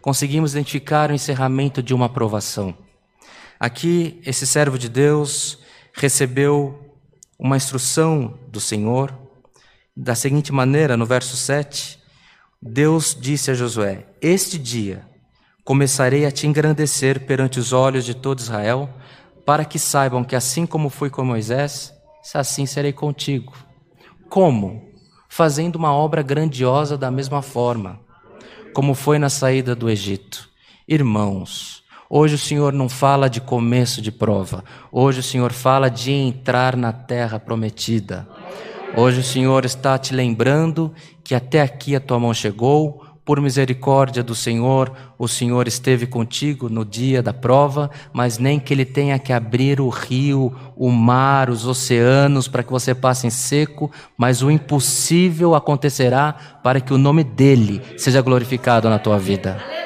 conseguimos identificar o encerramento de uma aprovação. Aqui, esse servo de Deus recebeu uma instrução do Senhor da seguinte maneira, no verso 7, Deus disse a Josué: Este dia começarei a te engrandecer perante os olhos de todo Israel, para que saibam que assim como fui com Moisés, assim serei contigo. Como? Fazendo uma obra grandiosa da mesma forma, como foi na saída do Egito. Irmãos, hoje o Senhor não fala de começo de prova, hoje o Senhor fala de entrar na terra prometida. Hoje o Senhor está te lembrando que até aqui a tua mão chegou, por misericórdia do Senhor, o Senhor esteve contigo no dia da prova, mas nem que Ele tenha que abrir o rio, o mar, os oceanos para que você passe em seco, mas o impossível acontecerá para que o nome dEle seja glorificado na tua vida.